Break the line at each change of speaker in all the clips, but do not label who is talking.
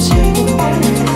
Tell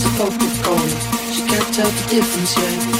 The
focus. She can't tell the difference yet.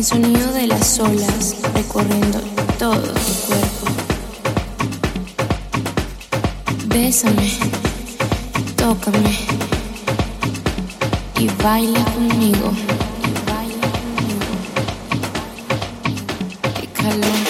El sonido de las olas recorriendo todo tu cuerpo. Bésame, tócame y baila conmigo. Qué calor.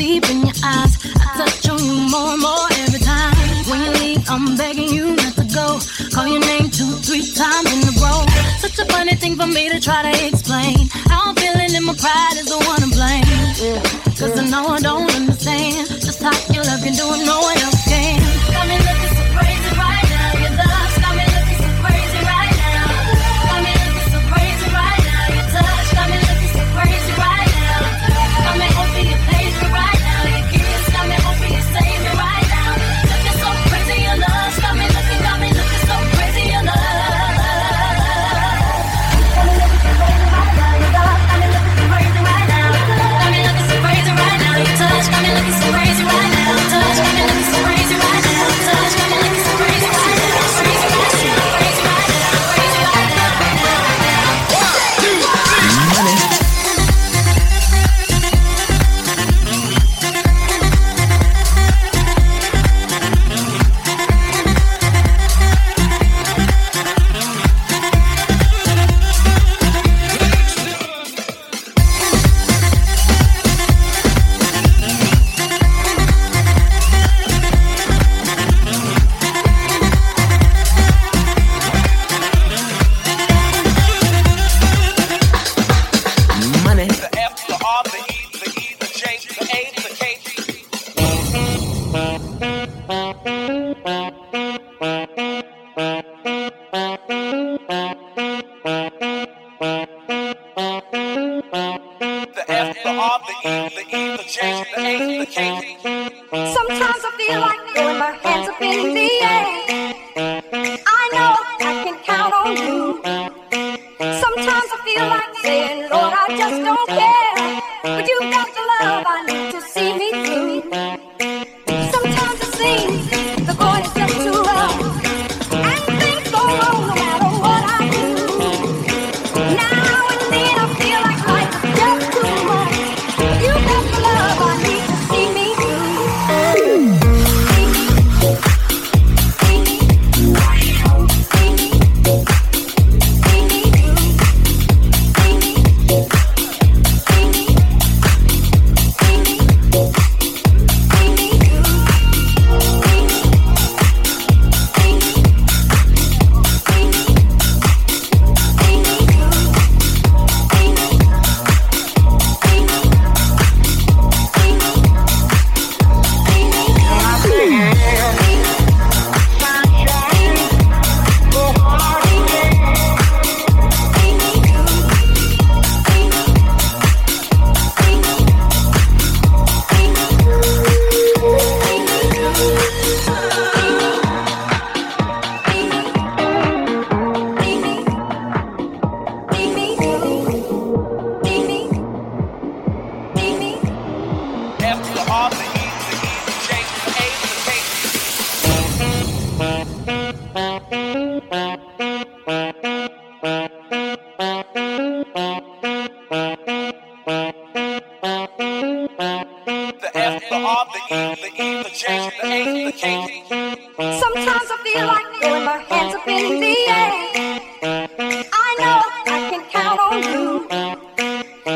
Deep in your eyes. I touch on you more and more every time. When you leave, I'm begging you not to go. Call your name two, three times in a row. Such a funny thing for me to try to explain. How I'm feeling and my pride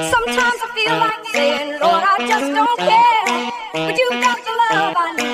Sometimes I feel like saying, Lord, I just don't care. But you got the love I need.